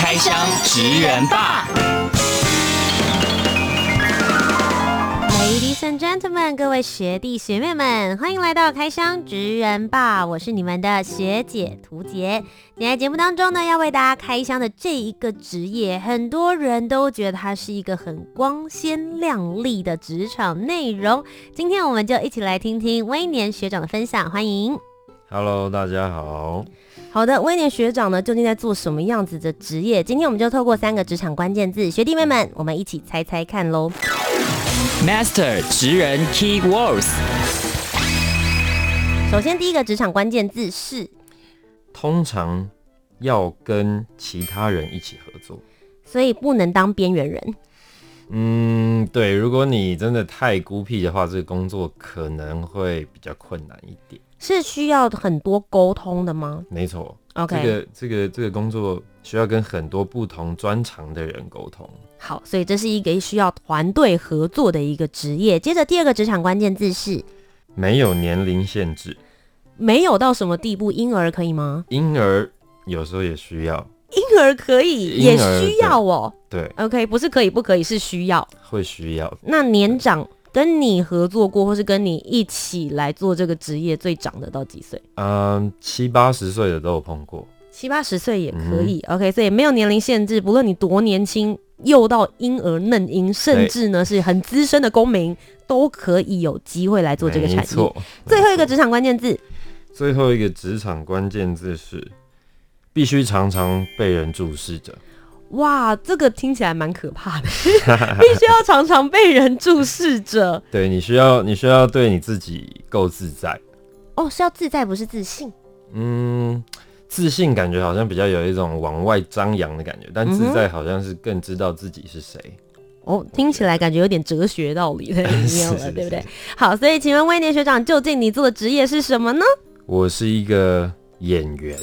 开箱职人吧！Ladies and gentlemen，各位学弟学妹们，欢迎来到开箱职人吧！我是你们的学姐屠洁。今天节目当中呢，要为大家开箱的这一个职业，很多人都觉得它是一个很光鲜亮丽的职场内容。今天我们就一起来听听威廉学长的分享，欢迎。Hello，大家好。好的，威廉学长呢，究竟在做什么样子的职业？今天我们就透过三个职场关键字，学弟妹们，我们一起猜猜看喽。Master 职人 Key Words。首先，第一个职场关键字是。通常要跟其他人一起合作，所以不能当边缘人。嗯，对，如果你真的太孤僻的话，这个工作可能会比较困难一点。是需要很多沟通的吗？没错。OK，这个这个这个工作需要跟很多不同专长的人沟通。好，所以这是一个需要团队合作的一个职业。接着第二个职场关键字是没有年龄限制。没有到什么地步，婴儿可以吗？婴儿有时候也需要，婴儿可以，也需要哦。对，OK，不是可以不可以，是需要，会需要。那年长跟你合作过，或是跟你一起来做这个职业，最长的到几岁？嗯，七八十岁的都有碰过，七八十岁也可以。嗯、OK，所以没有年龄限制，不论你多年轻，幼到婴儿嫩婴，甚至呢是很资深的公民，都可以有机会来做这个产业。最后一个职场关键字。最后一个职场关键字是必须常常被人注视着。哇，这个听起来蛮可怕的，必须要常常被人注视着。对，你需要，你需要对你自己够自在。哦，是要自在，不是自信。嗯，自信感觉好像比较有一种往外张扬的感觉，但自在好像是更知道自己是谁。哦，听起来感觉有点哲学道理在里面了，对不对？好，所以请问威廉学长，究竟你做的职业是什么呢？我是一个演员。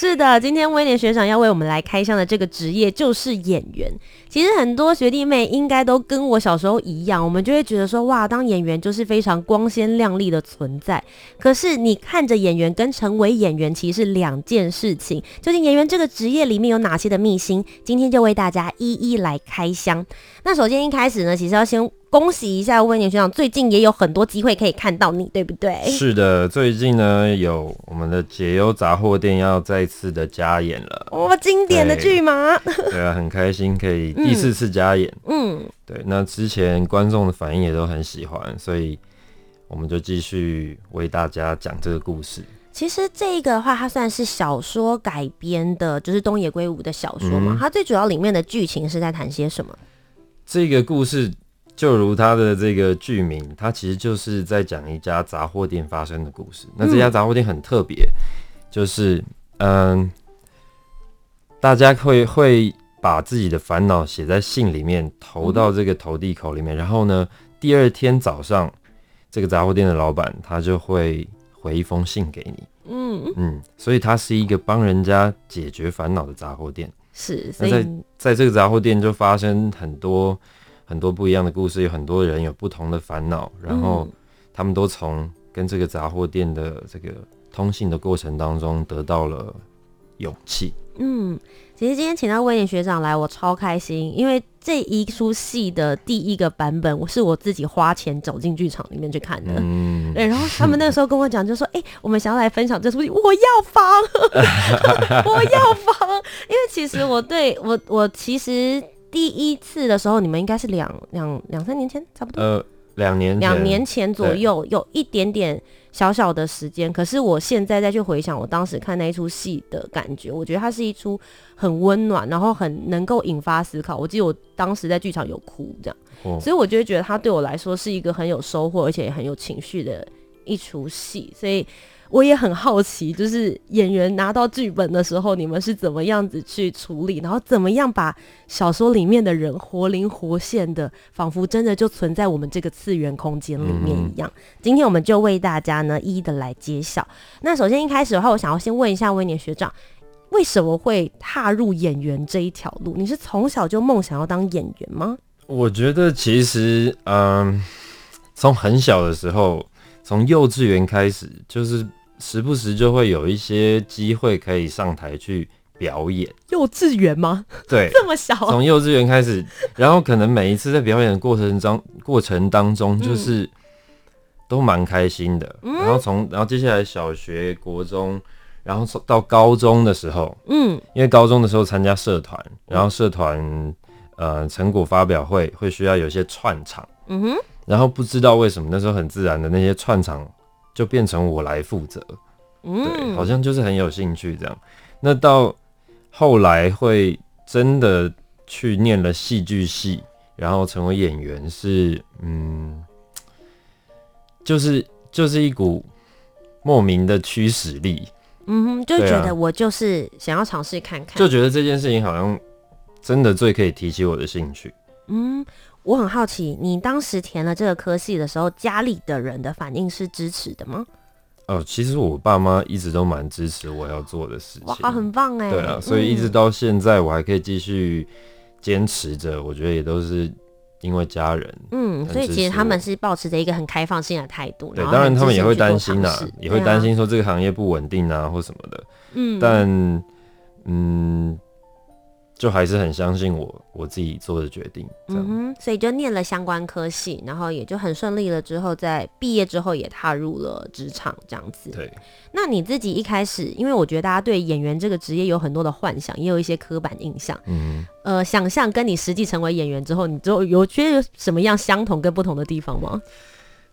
是的，今天威廉学长要为我们来开箱的这个职业就是演员。其实很多学弟妹应该都跟我小时候一样，我们就会觉得说，哇，当演员就是非常光鲜亮丽的存在。可是你看着演员跟成为演员其实是两件事情。究竟演员这个职业里面有哪些的秘辛？今天就为大家一一来开箱。那首先一开始呢，其实要先。恭喜一下威廉学长，最近也有很多机会可以看到你，对不对？是的，最近呢有我们的解忧杂货店要再次的加演了，哇，经典的剧吗？对 啊，很开心可以第四次加演。嗯，对，那之前观众的反应也都很喜欢，所以我们就继续为大家讲这个故事。其实这个的话，它算是小说改编的，就是东野圭吾的小说嘛。嗯、它最主要里面的剧情是在谈些什么？这个故事。就如他的这个剧名，他其实就是在讲一家杂货店发生的故事。那这家杂货店很特别，就是嗯，大家会会把自己的烦恼写在信里面，投到这个投递口里面，然后呢，第二天早上，这个杂货店的老板他就会回一封信给你。嗯嗯，所以他是一个帮人家解决烦恼的杂货店。是，所以在在这个杂货店就发生很多。很多不一样的故事，有很多人有不同的烦恼，然后他们都从跟这个杂货店的这个通信的过程当中得到了勇气。嗯，其实今天请到威廉学长来，我超开心，因为这一出戏的第一个版本，我是我自己花钱走进剧场里面去看的。嗯，对，然后他们那个时候跟我讲，就说：“哎、欸，我们想要来分享这出戏，我要房，我要房。”因为其实我对我我其实。第一次的时候，你们应该是两两两三年前，差不多。呃，两年两年前左右，有一点点小小的时间。可是我现在再去回想我当时看那一出戏的感觉，我觉得它是一出很温暖，然后很能够引发思考。我记得我当时在剧场有哭，这样，哦、所以我就会觉得它对我来说是一个很有收获，而且也很有情绪的一出戏。所以我也很好奇，就是演员拿到剧本的时候，你们是怎么样子去处理，然后怎么样把小说里面的人活灵活现的，仿佛真的就存在我们这个次元空间里面一样。嗯、今天我们就为大家呢一一的来揭晓。那首先一开始的话，我想要先问一下威廉学长，为什么会踏入演员这一条路？你是从小就梦想要当演员吗？我觉得其实，嗯，从很小的时候。从幼稚园开始，就是时不时就会有一些机会可以上台去表演。幼稚园吗？对，这么小。从幼稚园开始，然后可能每一次在表演的过程中，过程当中就是都蛮开心的。嗯、然后从，然后接下来小学、国中，然后到高中的时候，嗯，因为高中的时候参加社团，然后社团呃成果发表会会需要有些串场，嗯哼。然后不知道为什么那时候很自然的那些串场就变成我来负责，嗯，对，好像就是很有兴趣这样。那到后来会真的去念了戏剧系，然后成为演员是，嗯，就是就是一股莫名的驱使力，嗯哼，就觉得我就是想要尝试看看，就觉得这件事情好像真的最可以提起我的兴趣，嗯。我很好奇，你当时填了这个科系的时候，家里的人的反应是支持的吗？哦，其实我爸妈一直都蛮支持我要做的事情。哇，很棒哎！对啊，所以一直到现在，我还可以继续坚持着。嗯、我觉得也都是因为家人。嗯，所以其实他们是保持着一个很开放性的态度。对，当然他们也会担心啊，也会担心说这个行业不稳定啊，或什么的。嗯，但嗯。就还是很相信我我自己做的决定，嗯哼，所以就念了相关科系，然后也就很顺利了。之后在毕业之后也踏入了职场，这样子。对，那你自己一开始，因为我觉得大家对演员这个职业有很多的幻想，也有一些刻板印象。嗯，呃，想象跟你实际成为演员之后，你就有觉得有什么样相同跟不同的地方吗？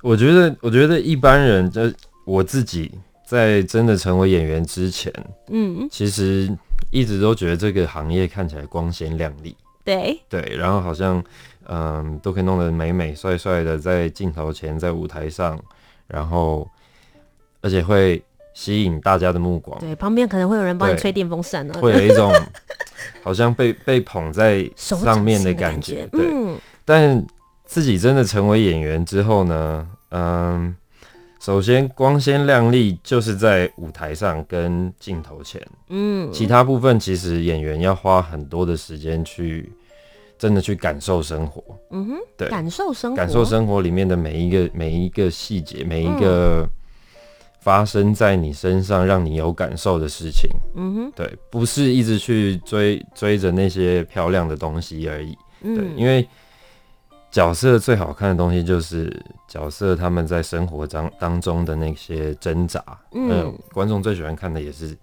我觉得，我觉得一般人就我自己在真的成为演员之前，嗯，其实。一直都觉得这个行业看起来光鲜亮丽，对对，然后好像嗯都可以弄得美美帅帅的，在镜头前，在舞台上，然后而且会吸引大家的目光。对，旁边可能会有人帮你吹电风扇呢，会有一种好像被被捧在上面的感觉。对，嗯，但自己真的成为演员之后呢，嗯。首先，光鲜亮丽就是在舞台上跟镜头前，嗯，其他部分其实演员要花很多的时间去真的去感受生活，嗯哼，对，感受生活，感受生活里面的每一个每一个细节，每一个发生在你身上让你有感受的事情，嗯哼，对，不是一直去追追着那些漂亮的东西而已，嗯，对，因为。角色最好看的东西就是角色他们在生活当当中的那些挣扎，嗯，观众最喜欢看的也是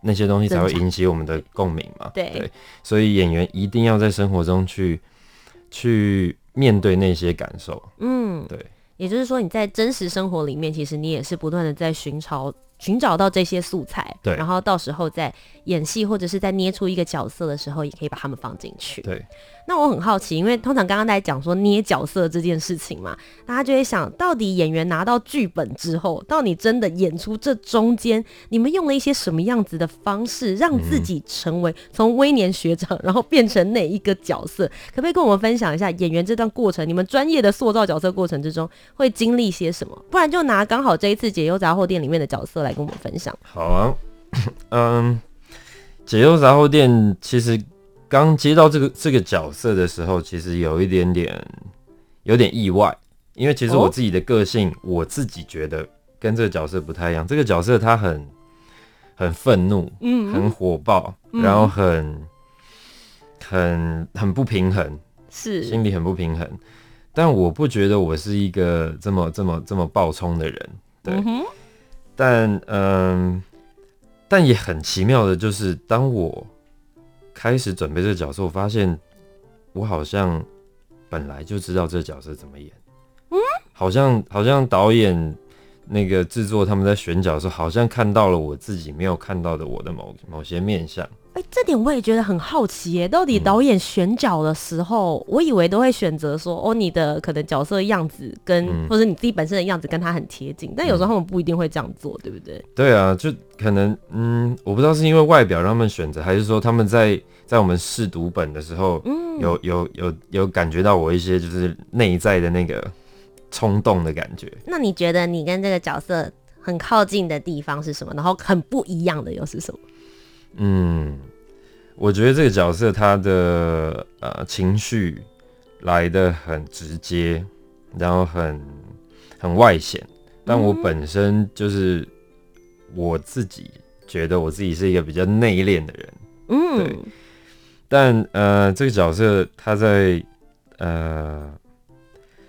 那些东西才会引起我们的共鸣嘛，对，对，所以演员一定要在生活中去去面对那些感受，嗯，对，也就是说你在真实生活里面，其实你也是不断的在寻找。寻找到这些素材，对，然后到时候在演戏或者是在捏出一个角色的时候，也可以把它们放进去。对，那我很好奇，因为通常刚刚在讲说捏角色这件事情嘛，大家就会想到底演员拿到剧本之后，到底真的演出这中间，你们用了一些什么样子的方式，让自己成为从威廉学长，然后变成哪一个角色？可不可以跟我们分享一下演员这段过程？你们专业的塑造角色过程之中会经历些什么？不然就拿刚好这一次解忧杂货店里面的角色来。来跟我们分享。好啊，嗯，解忧杂货店其实刚接到这个这个角色的时候，其实有一点点有点意外，因为其实我自己的个性，哦、我自己觉得跟这个角色不太一样。这个角色他很很愤怒，嗯，很火爆，嗯、然后很很很不平衡，是心里很不平衡。但我不觉得我是一个这么这么这么暴冲的人，对。嗯但嗯，但也很奇妙的，就是当我开始准备这个角色，我发现我好像本来就知道这个角色怎么演，嗯，好像好像导演那个制作他们在选角的时候，好像看到了我自己没有看到的我的某某些面相。哎、欸，这点我也觉得很好奇耶。到底导演选角的时候，嗯、我以为都会选择说，哦，你的可能角色样子跟，嗯、或者你自己本身的样子跟他很贴近。但有时候他们不一定会这样做，对不对？对啊，就可能，嗯，我不知道是因为外表让他们选择，还是说他们在在我们试读本的时候，嗯，有有有有感觉到我一些就是内在的那个冲动的感觉。那你觉得你跟这个角色很靠近的地方是什么？然后很不一样的又是什么？嗯，我觉得这个角色他的呃情绪来的很直接，然后很很外显。但我本身就是我自己觉得我自己是一个比较内敛的人，嗯，对。但呃，这个角色他在呃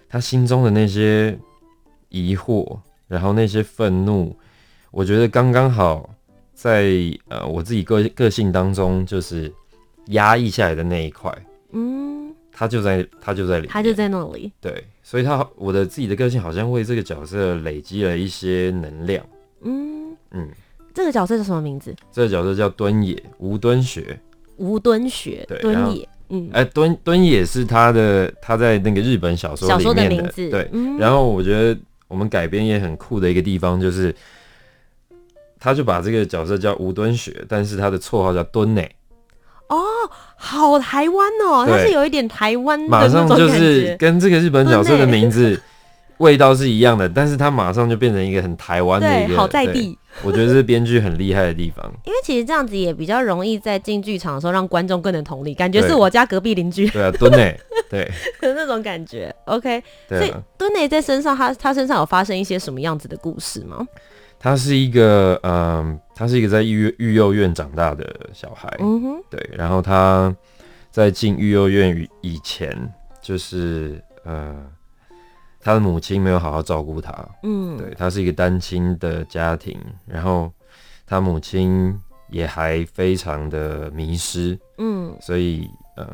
他心中的那些疑惑，然后那些愤怒，我觉得刚刚好。在呃，我自己个个性当中，就是压抑下来的那一块，嗯，他就在他就在里，他就在那里，对，所以他我的自己的个性好像为这个角色累积了一些能量，嗯。嗯，这个角色叫什么名字？这个角色叫敦野，吴敦学，吴敦学，对，敦野，嗯，哎，敦敦也是他的他在那个日本小说里面的，小说的名字，对，嗯，然后我觉得我们改编也很酷的一个地方就是。他就把这个角色叫吴敦雪，但是他的绰号叫敦内。哦，好台湾哦，他是有一点台湾，马上就是跟这个日本角色的名字 味道是一样的，但是他马上就变成一个很台湾的一个，好在地。我觉得是编剧很厉害的地方，因为其实这样子也比较容易在进剧场的时候让观众更能同理，感觉是我家隔壁邻居。对啊，敦内，对，那种感觉。OK，所以敦内在身上，他他身上有发生一些什么样子的故事吗？他是一个，嗯，他是一个在育育幼院长大的小孩，嗯哼，对。然后他在进育幼院以前，就是，呃，他的母亲没有好好照顾他，嗯，对。他是一个单亲的家庭，然后他母亲也还非常的迷失，嗯，所以，嗯，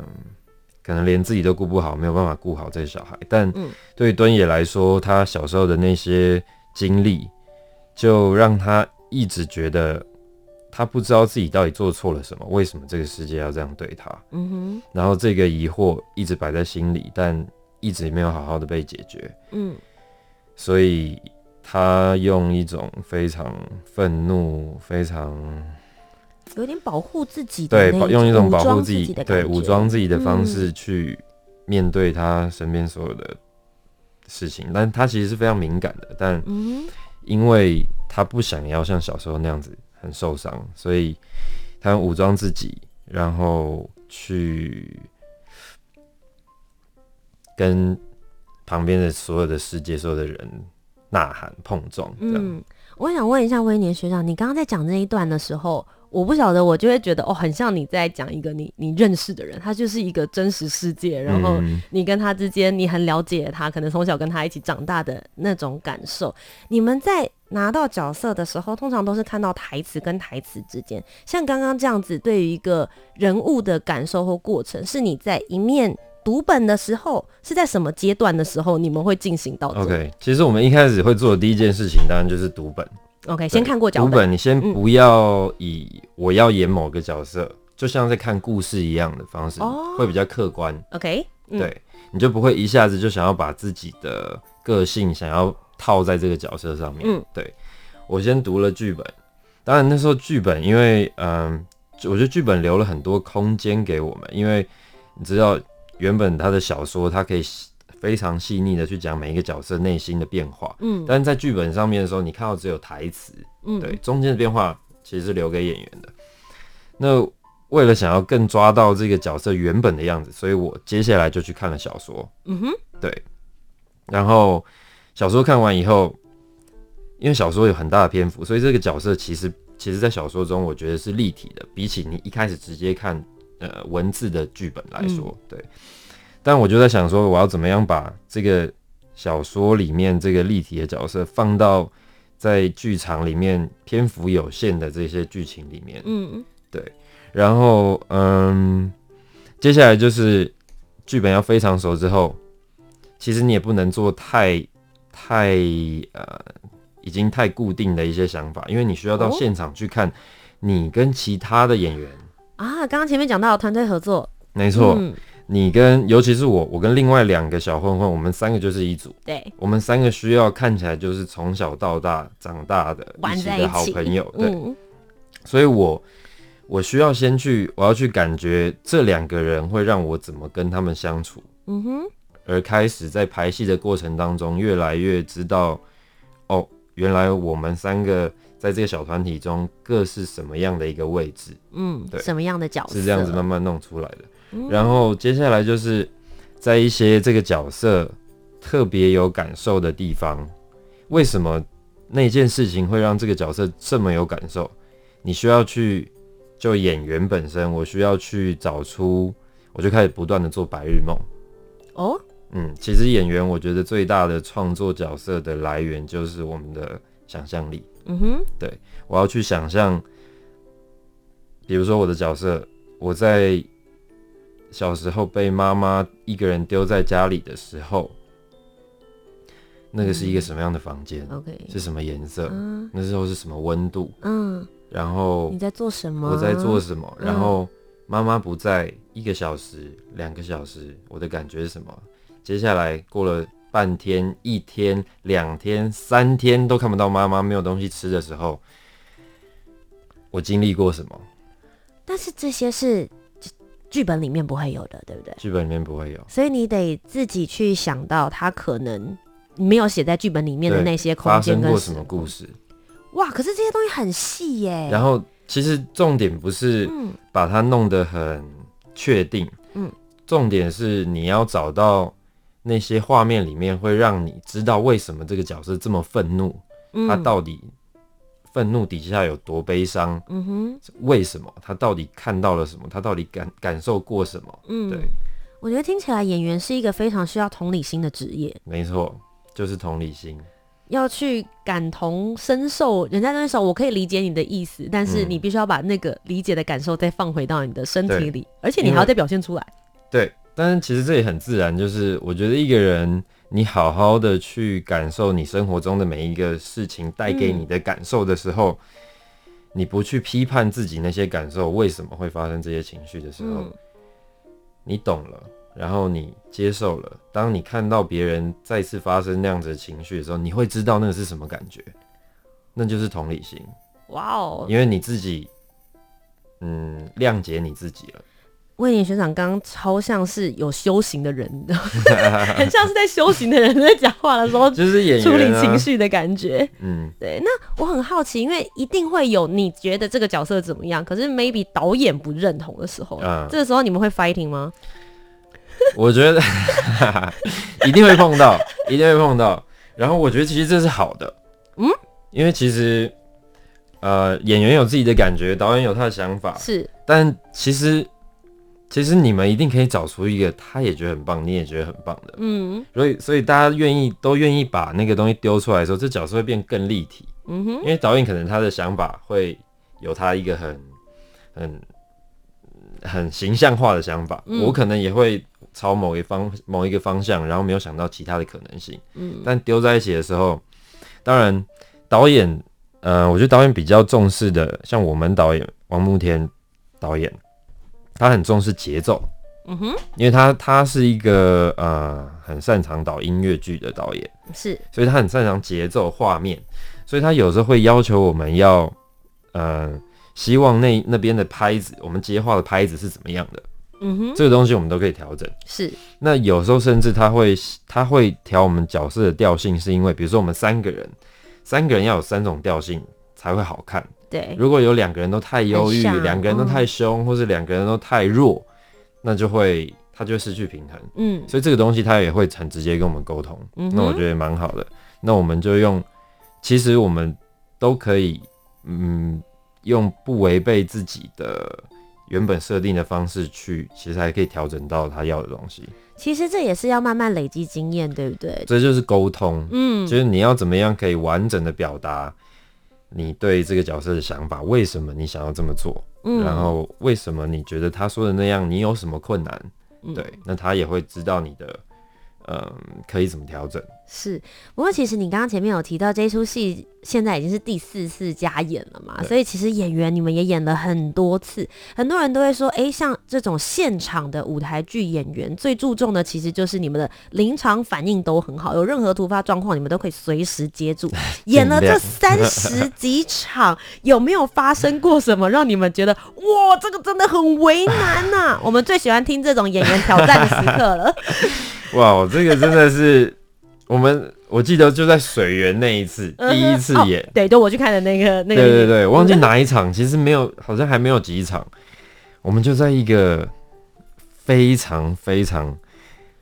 可能连自己都顾不好，没有办法顾好这个小孩。但对敦也来说，他小时候的那些经历。就让他一直觉得他不知道自己到底做错了什么，为什么这个世界要这样对他？嗯哼。然后这个疑惑一直摆在心里，但一直没有好好的被解决。嗯。所以他用一种非常愤怒、非常有点保护自己的，对，用一种保护自己、对，武装自己的方式去面对他身边所有的事情。但他其实是非常敏感的，但嗯。因为他不想要像小时候那样子很受伤，所以他武装自己，然后去跟旁边的所有的世界、所有的人呐喊、碰撞。嗯，我想问一下威廉学长，你刚刚在讲那一段的时候。我不晓得，我就会觉得哦，很像你在讲一个你你认识的人，他就是一个真实世界，然后你跟他之间，你很了解他，可能从小跟他一起长大的那种感受。你们在拿到角色的时候，通常都是看到台词跟台词之间，像刚刚这样子，对于一个人物的感受或过程，是你在一面读本的时候，是在什么阶段的时候，你们会进行到？OK，其实我们一开始会做的第一件事情，当然就是读本。OK，先看过脚本。你先不要以我要演某个角色，嗯、就像在看故事一样的方式，哦、会比较客观。OK，、嗯、对，你就不会一下子就想要把自己的个性想要套在这个角色上面。嗯，对，我先读了剧本，当然那时候剧本，因为嗯，我觉得剧本留了很多空间给我们，因为你知道，原本他的小说它可以。非常细腻的去讲每一个角色内心的变化，嗯，但是在剧本上面的时候，你看到只有台词，嗯，对，中间的变化其实是留给演员的。那为了想要更抓到这个角色原本的样子，所以我接下来就去看了小说，嗯哼，对。然后小说看完以后，因为小说有很大的篇幅，所以这个角色其实其实，在小说中我觉得是立体的，比起你一开始直接看呃文字的剧本来说，嗯、对。但我就在想说，我要怎么样把这个小说里面这个立体的角色放到在剧场里面篇幅有限的这些剧情里面。嗯，对。然后，嗯，接下来就是剧本要非常熟之后，其实你也不能做太太呃，已经太固定的一些想法，因为你需要到现场去看你跟其他的演员。啊，刚刚前面讲到团队合作，没错，嗯，你跟尤其是我，我跟另外两个小混混，我们三个就是一组。对，我们三个需要看起来就是从小到大长大的一起的好朋友。对，嗯，所以我我需要先去，我要去感觉这两个人会让我怎么跟他们相处。嗯哼，而开始在排戏的过程当中，越来越知道，哦，原来我们三个在这个小团体中各是什么样的一个位置，嗯，对什么样的角色是这样子慢慢弄出来的。嗯然后接下来就是在一些这个角色特别有感受的地方，为什么那件事情会让这个角色这么有感受？你需要去就演员本身，我需要去找出，我就开始不断的做白日梦。哦，嗯，其实演员我觉得最大的创作角色的来源就是我们的想象力。嗯哼，对我要去想象，比如说我的角色，我在小时候被妈妈一个人丢在家里的时候，那个是一个什么样的房间？OK，是什么颜色？嗯那时候是什么温度？嗯，然后你在做什么？我在做什么？嗯然后妈妈不在，一个小时、两个小时，我的感觉是什么？接下来过了半天、一天、两天、三天都看不到妈妈，没有东西吃的时候，我经历过什么？但是这些是剧剧本里面不会有的，对不对？剧本里面不会有。所以你得自己去想到他可能没有写在剧本里面的那些空发间跟时生过什么故事？哇，可是这些东西很细耶。然后其实重点不是嗯把它弄得很确定，嗯，重点是你要找到那些画面里面会让你知道为什么这个角色这么愤怒，嗯他到底愤怒底下有多悲伤，嗯哼为什么他到底看到了什么，他到底感感受过什么？嗯，对，我觉得听起来演员是一个非常需要同理心的职业，没错，就是同理心。要去感同身受人家那时候，我可以理解你的意思，但是嗯你必须要把那个理解的感受再放回到你的身体对里，而且你还要再表现出来。对，但是其实这也很自然，就是我觉得一个人，你好好的去感受你生活中的每一个事情带给你的感受的时候，你不去批判自己那些感受为什么会发生这些情绪的时候，嗯你懂了，然后你接受了。当你看到别人再次发生那样子的情绪的时候，你会知道那是什么感觉，那就是同理心，哇哦，因为你自己，嗯，谅解你自己了。魏年学长刚刚超像是有修行的人，很像是在修行的人在讲话的时候就是演处理情绪的感觉。嗯，对，那我很好奇，因为一定会有你觉得这个角色怎么样，可是 maybe 导演不认同的时候，嗯这个时候你们会 fighting 吗？我觉得 一定会碰到，一定会碰到。然后我觉得其实这是好的，嗯，因为其实呃演员有自己的感觉，导演有他的想法，是，但其实其实你们一定可以找出一个他也觉得很棒，你也觉得很棒的。嗯所以所以大家愿意都愿意把那个东西丢出来的时候，这角色会变更立体。嗯哼，因为导演可能他的想法会有他一个很很很形象化的想法，嗯我可能也会朝某一方某一个方向，然后没有想到其他的可能性。嗯但丢在一起的时候，当然导演，呃，我觉得导演比较重视的，像我们导演王慕天导演，他很重视节奏，嗯哼，因为他他是一个呃很擅长导音乐剧的导演。是，所以他很擅长节奏、画面，所以他有时候会要求我们要，呃，希望那那边的拍子，我们接话的拍子是怎么样的，嗯哼，这个东西我们都可以调整。是，那有时候甚至他会他会调我们角色的调性，是因为比如说我们三个人，三个人要有三种调性才会好看。对，如果有两个人都太忧郁，两个人都嗯太凶，或是两个人都太弱，那就会他就会失去平衡。嗯所以这个东西他也会很直接跟我们沟通，嗯那我觉得蛮好的。那我们就用，其实我们都可以，嗯，用不违背自己的原本设定的方式去，其实还可以调整到他要的东西。其实这也是要慢慢累积经验，对不对？这就是沟通，嗯，就是你要怎么样可以完整的表达你对这个角色的想法，为什么你想要这么做，嗯然后为什么你觉得他说的那样，你有什么困难？嗯对，那他也会知道你的，嗯，可以怎么调整。是，不过其实你刚刚前面有提到这出戏现在已经是第四次加演了嘛，所以其实演员你们也演了很多次，很多人都会说，哎，像这种现场的舞台剧演员最注重的其实就是你们的临场反应都很好，有任何突发状况你们都可以随时接住。演了这三十几场，有没有发生过什么让你们觉得哇，这个真的很为难呐、啊？我们最喜欢听这种演员挑战的时刻了。哇，这个真的是。我们我记得就在水源那一次，嗯、第一次演，哦、对，都我去看的那个那个，对对对，忘记哪一场，其实没有，好像还没有几场，我们就在一个非常非常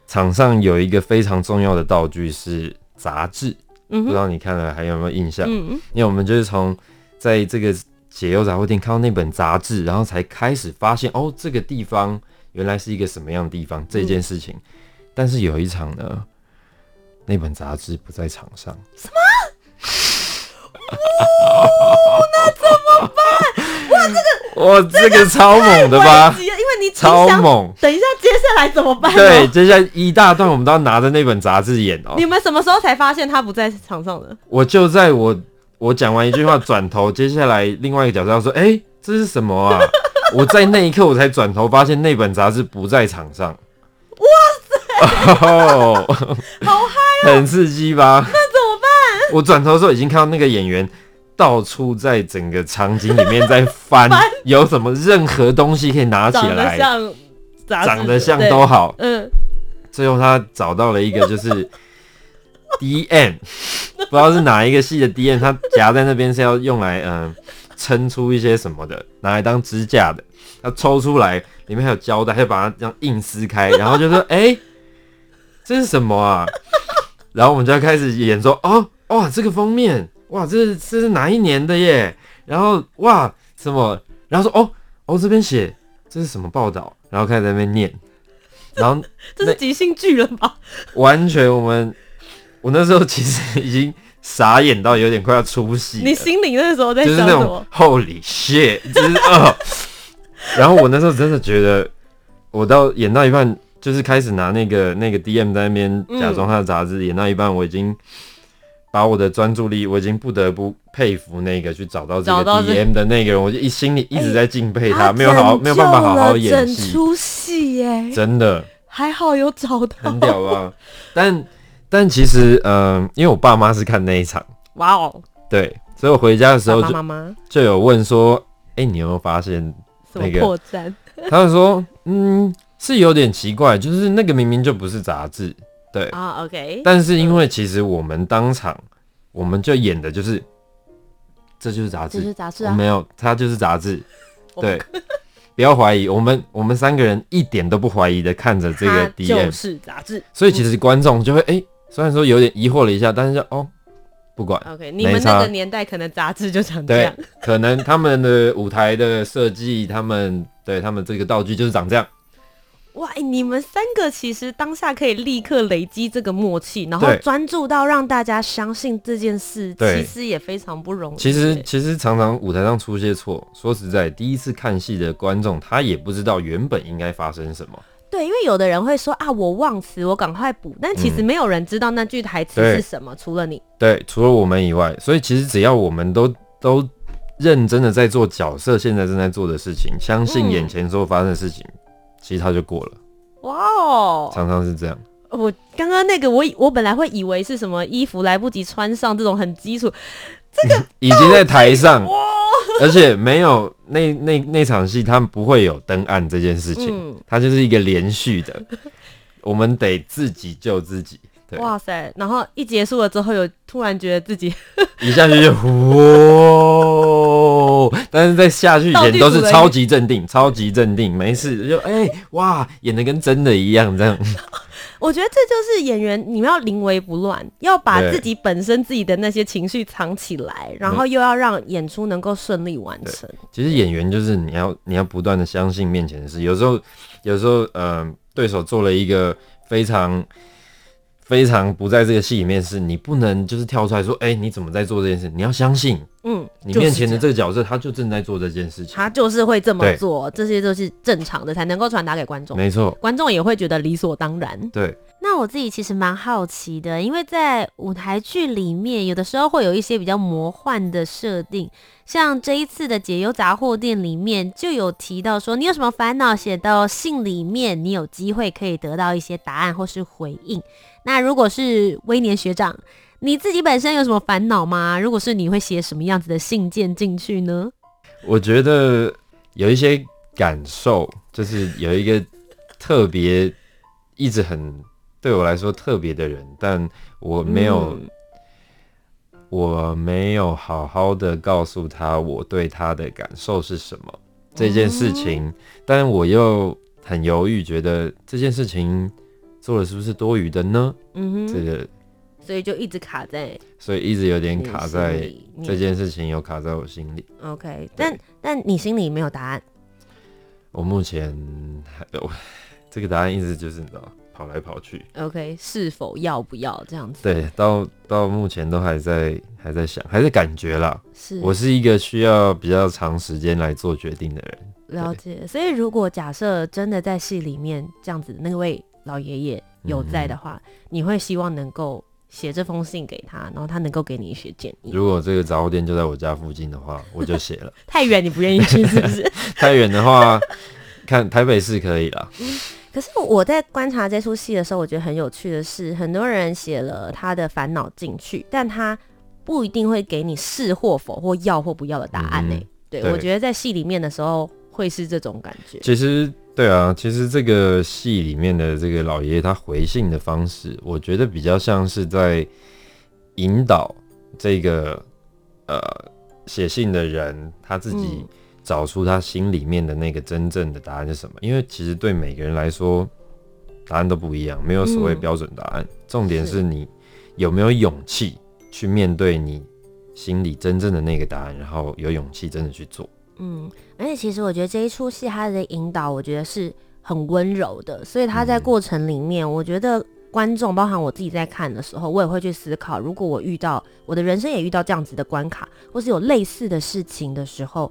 场上有一个非常重要的道具是杂志，嗯，不知道你看了还有没有印象？嗯，因为我们就是从在这个解忧杂货店看到那本杂志，然后才开始发现哦，这个地方原来是一个什么样的地方这件事情，嗯、但是有一场呢。那本杂志不在场上，什么？哦，那怎么办？哇，这个哇，这个超猛的吧？因为你超猛。等一下，接下来怎么办？对，接下来一大段我们都要拿着那本杂志演哦。你们什么时候才发现他不在场上的？我就在我我讲完一句话转头，接下来另外一个角色要说：“哎，这是什么啊？” 我在那一刻我才转头发现那本杂志不在场上。哇塞哦，好 很刺激吧？那怎么办？我转头的时候已经看到那个演员到处在整个场景里面在翻，有什么任何东西可以拿起来，长得像，长得像都好。嗯，最后他找到了一个就是 D N，不知道是哪一个系的 D N，他夹在那边是要用来嗯撑出一些什么的，拿来当支架的。他抽出来，里面还有胶带，他就把它这样硬撕开，然后就说：“哎、欸。”这是什么啊？然后我们就要开始演说哦，哇，这个封面，哇，这是这是哪一年的耶？然后哇，什么？然后说哦哦，这边写这是什么报道？然后开始在那边念，然后 这是即兴剧了吧？完全，我们我那时候其实已经傻眼到有点快要出戏。你心里那时候在想什么？就是那种 Holy shit，就是哦。然后我那时候真的觉得，我到演到一半。就是开始拿那个那个 DM 在那边假装他的杂志，演到一半，我已经把我的专注力，我已经不得不佩服那个去找到这个 DM 的那个人，我就一心里一直在敬佩他，没有好没有办法好好演戏，整出戏耶，真的还好有找到，很屌啊！但但其实，嗯，因为我爸妈是看那一场，哇哦，对，所以我回家的时候就就有问说，哎，你有没有发现那个破绽？他就说，嗯。是有点奇怪，就是那个明明就不是杂志，对。啊、oh,，OK。但是因为其实我们当场，我们就演的就是，这就是杂志，这是杂志啊，没有，它就是杂志，对，不要怀疑，我们我们三个人一点都不怀疑的看着这个就是杂志，所以其实观众就会哎、欸，虽然说有点疑惑了一下，但是就哦，不管，OK，你们那个年代可能杂志就长这样，对，可能他们的舞台的设计，他们对他们这个道具就是长这样。哇，你们三个其实当下可以立刻累积这个默契，然后专注到让大家相信这件事，其实也非常不容易。其实其实常常舞台上出些错，说实在，第一次看戏的观众他也不知道原本应该发生什么。对，因为有的人会说啊，我忘词，我赶快补，但其实没有人知道那句台词是什么，嗯，除了你。对，除了我们以外，所以其实只要我们都都认真的在做角色现在正在做的事情，相信眼前所有发生的事情。嗯其实他就过了，哇哦，常常是这样。我刚刚那个我，我我本来会以为是什么衣服来不及穿上这种很基础，这个 已经在台上，而且没有那那那场戏，他们不会有登岸这件事情，嗯，它就是一个连续的，我们得自己救自己。对，哇塞！然后一结束了之后，有突然觉得自己一下去就哇，但是在下去以前都是超级镇定，超级镇定，没事就哎、欸、哇，演的跟真的一样这样。我觉得这就是演员，你们要临危不乱，要把自己本身自己的那些情绪藏起来，然后又要让演出能够顺利完成。其实演员就是你要你要不断的相信面前的事，有时候有时候呃对手做了一个非常。非常不在这个戏里面，是你不能就是跳出来说，哎、欸，你怎么在做这件事？你要相信，嗯，你面前的这个角色，他就正在做这件事情，他就是会这么做，这些都是正常的，才能够传达给观众。没错，观众也会觉得理所当然。对，那那我自己其实蛮好奇的，因为在舞台剧里面，有的时候会有一些比较魔幻的设定，像这一次的解忧杂货店里面就有提到说，你有什么烦恼写到信里面，你有机会可以得到一些答案或是回应。那如果是威廉学长，你自己本身有什么烦恼吗？如果是你会写什么样子的信件进去呢？我觉得有一些感受，就是有一个特别一直很对我来说特别的人，但我没有，嗯、我没有好好的告诉他我对他的感受是什么这件事情，嗯、但我又很犹豫，觉得这件事情做了是不是多余的呢？嗯哼，这个。所以就一直卡在，所以一直有点卡在这件事情，有卡在我心里。OK，但但你心里没有答案。我目前还有这个答案，一直就是你知道跑来跑去。OK，是否要不要这样子？对，到到目前都还在还在想，还是感觉啦。是我是一个需要比较长时间来做决定的人。了解。所以如果假设真的在戏里面这样子，那位老爷爷有在的话，嗯、你会希望能够。写这封信给他，然后他能够给你一些建议。如果这个杂货店就在我家附近的话，我就写了。太远你不愿意去是不是？太远的话，看台北市可以啦。嗯，可是我在观察这出戏的时候，我觉得很有趣的是，很多人写了他的烦恼进去，但他不一定会给你是或否或要或不要的答案呢。对，我觉得在戏里面的时候会是这种感觉。其实。对啊，其实这个戏里面的这个老爷爷他回信的方式，我觉得比较像是在引导这个呃写信的人他自己找出他心里面的那个真正的答案是什么。嗯、因为其实对每个人来说，答案都不一样，没有所谓标准答案。嗯、重点是你有没有勇气去面对你心里真正的那个答案，然后有勇气真的去做。嗯，而且其实我觉得这一出戏它的引导，我觉得是很温柔的，所以他在过程里面，我觉得观众，包含我自己在看的时候，我也会去思考，如果我遇到我的人生也遇到这样子的关卡，或是有类似的事情的时候，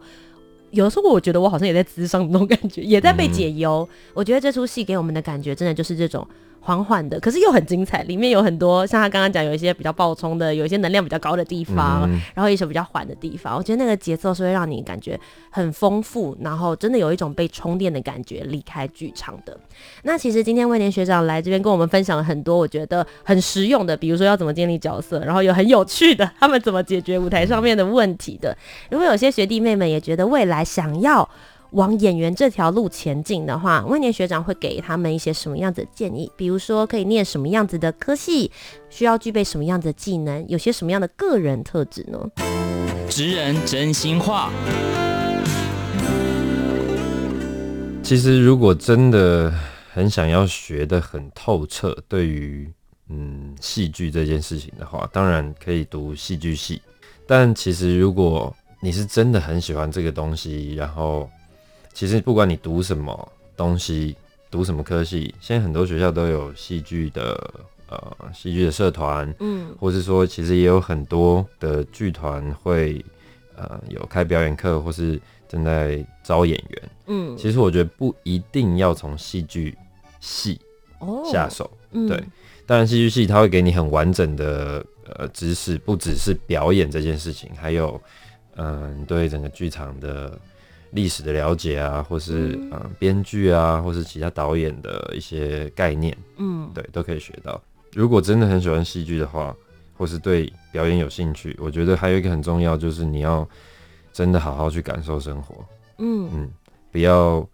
有的时候我觉得我好像也在滋生那种感觉，也在被解忧。我觉得这出戏给我们的感觉，真的就是这种。缓缓的，可是又很精彩。里面有很多像他刚刚讲，有一些比较爆冲的，有一些能量比较高的地方，嗯、然后一些比较缓的地方。我觉得那个节奏是会让你感觉很丰富，然后真的有一种被充电的感觉离开剧场的。那其实今天威廉学长来这边跟我们分享了很多我觉得很实用的，比如说要怎么建立角色，然后有很有趣的他们怎么解决舞台上面的问题的。如果有些学弟妹们也觉得未来想要。往演员这条路前进的话，万年学长会给他们一些什么样子的建议？比如说，可以念什么样子的科系，需要具备什么样子的技能，有些什么样的个人特质呢？职人真心话。其实，如果真的很想要学的很透彻，对于嗯戏剧这件事情的话，当然可以读戏剧系。但其实，如果你是真的很喜欢这个东西，然后其实不管你读什么东西，读什么科系，现在很多学校都有戏剧的呃戏剧的社团，嗯，或是说其实也有很多的剧团会呃有开表演课，或是正在招演员，嗯，其实我觉得不一定要从戏剧系下手，哦嗯、对，当然戏剧系它会给你很完整的呃知识，不只是表演这件事情，还有嗯、呃、对整个剧场的。历史的了解啊，或是嗯编剧啊，或是其他导演的一些概念，嗯，对，都可以学到。如果真的很喜欢戏剧的话，或是对表演有兴趣，我觉得还有一个很重要，就是你要真的好好去感受生活，嗯嗯，不要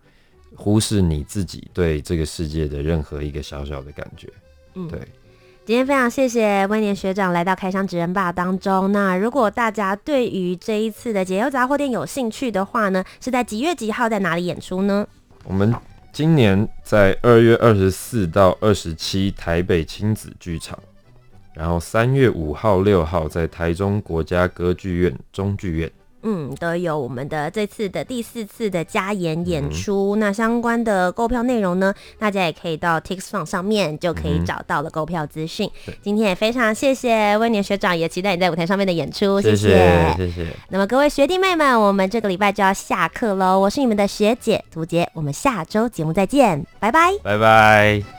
忽视你自己对这个世界的任何一个小小的感觉，嗯，对。今天非常谢谢威廉学长来到开箱职人吧当中。那如果大家对于这一次的解忧杂货店有兴趣的话呢，是在几月几号在哪里演出呢？我们今年在二月二十四到二十七台北亲子剧场，然后三月五号、六号在台中国家歌剧院中剧院。嗯，都有我们的这次的第四次的加演演出。嗯、那相关的购票内容呢，大家也可以到 TixFun 上面就可以找到了购票资讯。嗯、今天也非常谢谢威廉学长，也期待你在舞台上面的演出。谢谢，谢谢。那么各位学弟妹们，我们这个礼拜就要下课喽。我是你们的学姐涂杰，我们下周节目再见，拜拜，拜拜。